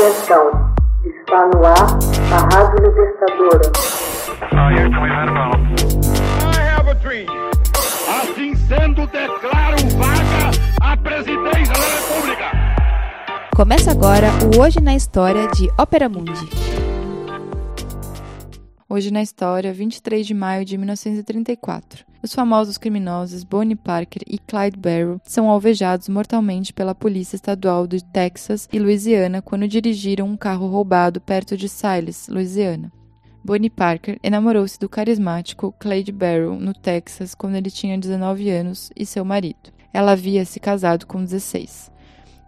Atenção, está no ar a Rádio Libertadora. Assim sendo, declaro vaga a presidência da República. Começa agora o Hoje na História de Ópera Mundi. Hoje na História, 23 de maio de 1934. Os famosos criminosos Bonnie Parker e Clyde Barrow são alvejados mortalmente pela Polícia Estadual do Texas e Louisiana quando dirigiram um carro roubado perto de Siles, Louisiana. Bonnie Parker enamorou-se do carismático Clyde Barrow no Texas quando ele tinha 19 anos e seu marido. Ela havia se casado com 16.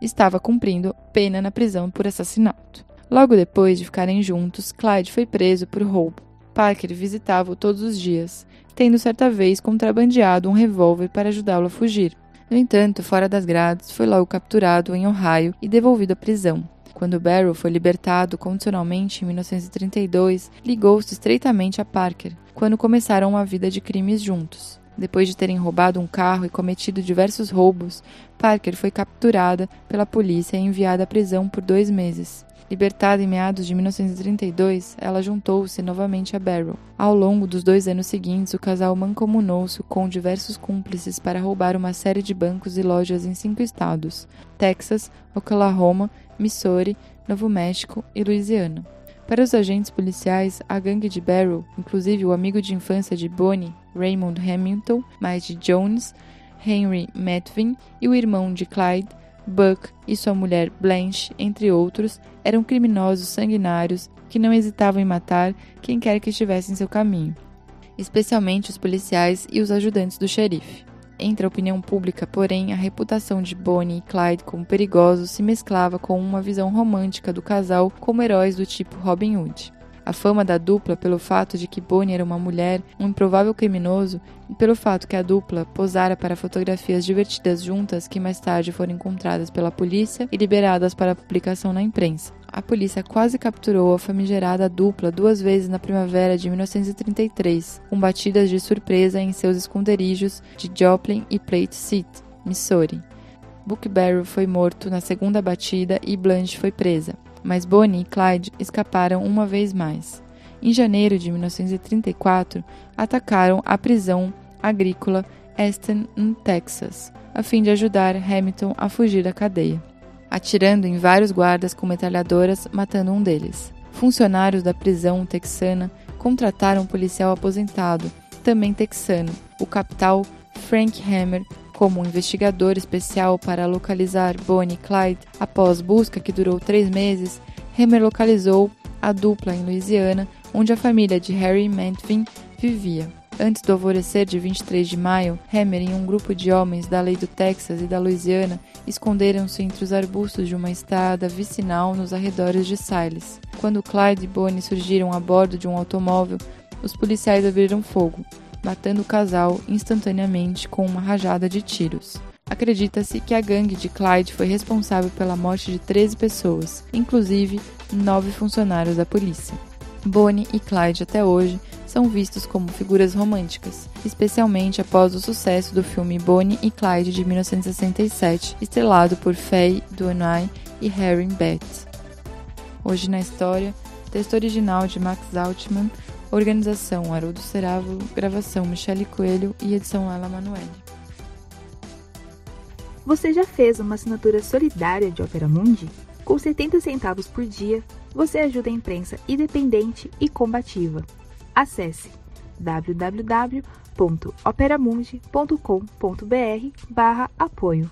Estava cumprindo pena na prisão por assassinato. Logo depois de ficarem juntos, Clyde foi preso por roubo. Parker visitava-o todos os dias, tendo certa vez contrabandeado um revólver para ajudá-lo a fugir. No entanto, fora das grades, foi logo capturado em Ohio e devolvido à prisão. Quando Barrow foi libertado condicionalmente em 1932, ligou-se estreitamente a Parker, quando começaram uma vida de crimes juntos. Depois de terem roubado um carro e cometido diversos roubos, Parker foi capturada pela polícia e enviada à prisão por dois meses. Libertada em meados de 1932, ela juntou-se novamente a Barrow. Ao longo dos dois anos seguintes, o casal mancomunou-se com diversos cúmplices para roubar uma série de bancos e lojas em cinco estados: Texas, Oklahoma, Missouri, Novo México e Louisiana. Para os agentes policiais, a gangue de Barrow, inclusive o amigo de infância de Bonnie, Raymond Hamilton, mais de Jones, Henry Metvin e o irmão de Clyde, Buck e sua mulher Blanche, entre outros, eram criminosos sanguinários que não hesitavam em matar quem quer que estivesse em seu caminho, especialmente os policiais e os ajudantes do xerife. Entre a opinião pública, porém, a reputação de Bonnie e Clyde como perigosos se mesclava com uma visão romântica do casal como heróis do tipo Robin Hood. A fama da dupla pelo fato de que Bonnie era uma mulher, um improvável criminoso, e pelo fato que a dupla posara para fotografias divertidas juntas que mais tarde foram encontradas pela polícia e liberadas para publicação na imprensa. A polícia quase capturou a famigerada dupla duas vezes na primavera de 1933, com batidas de surpresa em seus esconderijos de Joplin e Plate City, Missouri. Buck Barrow foi morto na segunda batida e Blanche foi presa mas Bonnie e Clyde escaparam uma vez mais. Em janeiro de 1934, atacaram a prisão agrícola Aston, no Texas, a fim de ajudar Hamilton a fugir da cadeia, atirando em vários guardas com metralhadoras, matando um deles. Funcionários da prisão texana contrataram um policial aposentado, também texano, o capitão Frank Hammer, como investigador especial para localizar Bonnie e Clyde, após busca que durou três meses, Hammer localizou a dupla em Louisiana, onde a família de Harry Mantvin vivia. Antes do alvorecer de 23 de maio, Hammer e um grupo de homens da lei do Texas e da Louisiana esconderam-se entre os arbustos de uma estrada vicinal nos arredores de Siles. Quando Clyde e Bonnie surgiram a bordo de um automóvel, os policiais abriram fogo matando o casal instantaneamente com uma rajada de tiros. Acredita-se que a gangue de Clyde foi responsável pela morte de 13 pessoas, inclusive nove funcionários da polícia. Bonnie e Clyde até hoje são vistos como figuras românticas, especialmente após o sucesso do filme Bonnie e Clyde de 1967, estrelado por Faye Dunaway e Harry Beth. Hoje na história, texto original de Max Altman, Organização Haroldo Cerávulo, gravação Michele Coelho e edição Ela Manoel. Você já fez uma assinatura solidária de Opera Mundi? Com 70 centavos por dia, você ajuda a imprensa independente e combativa. Acesse www.operamundi.com.br/apoio.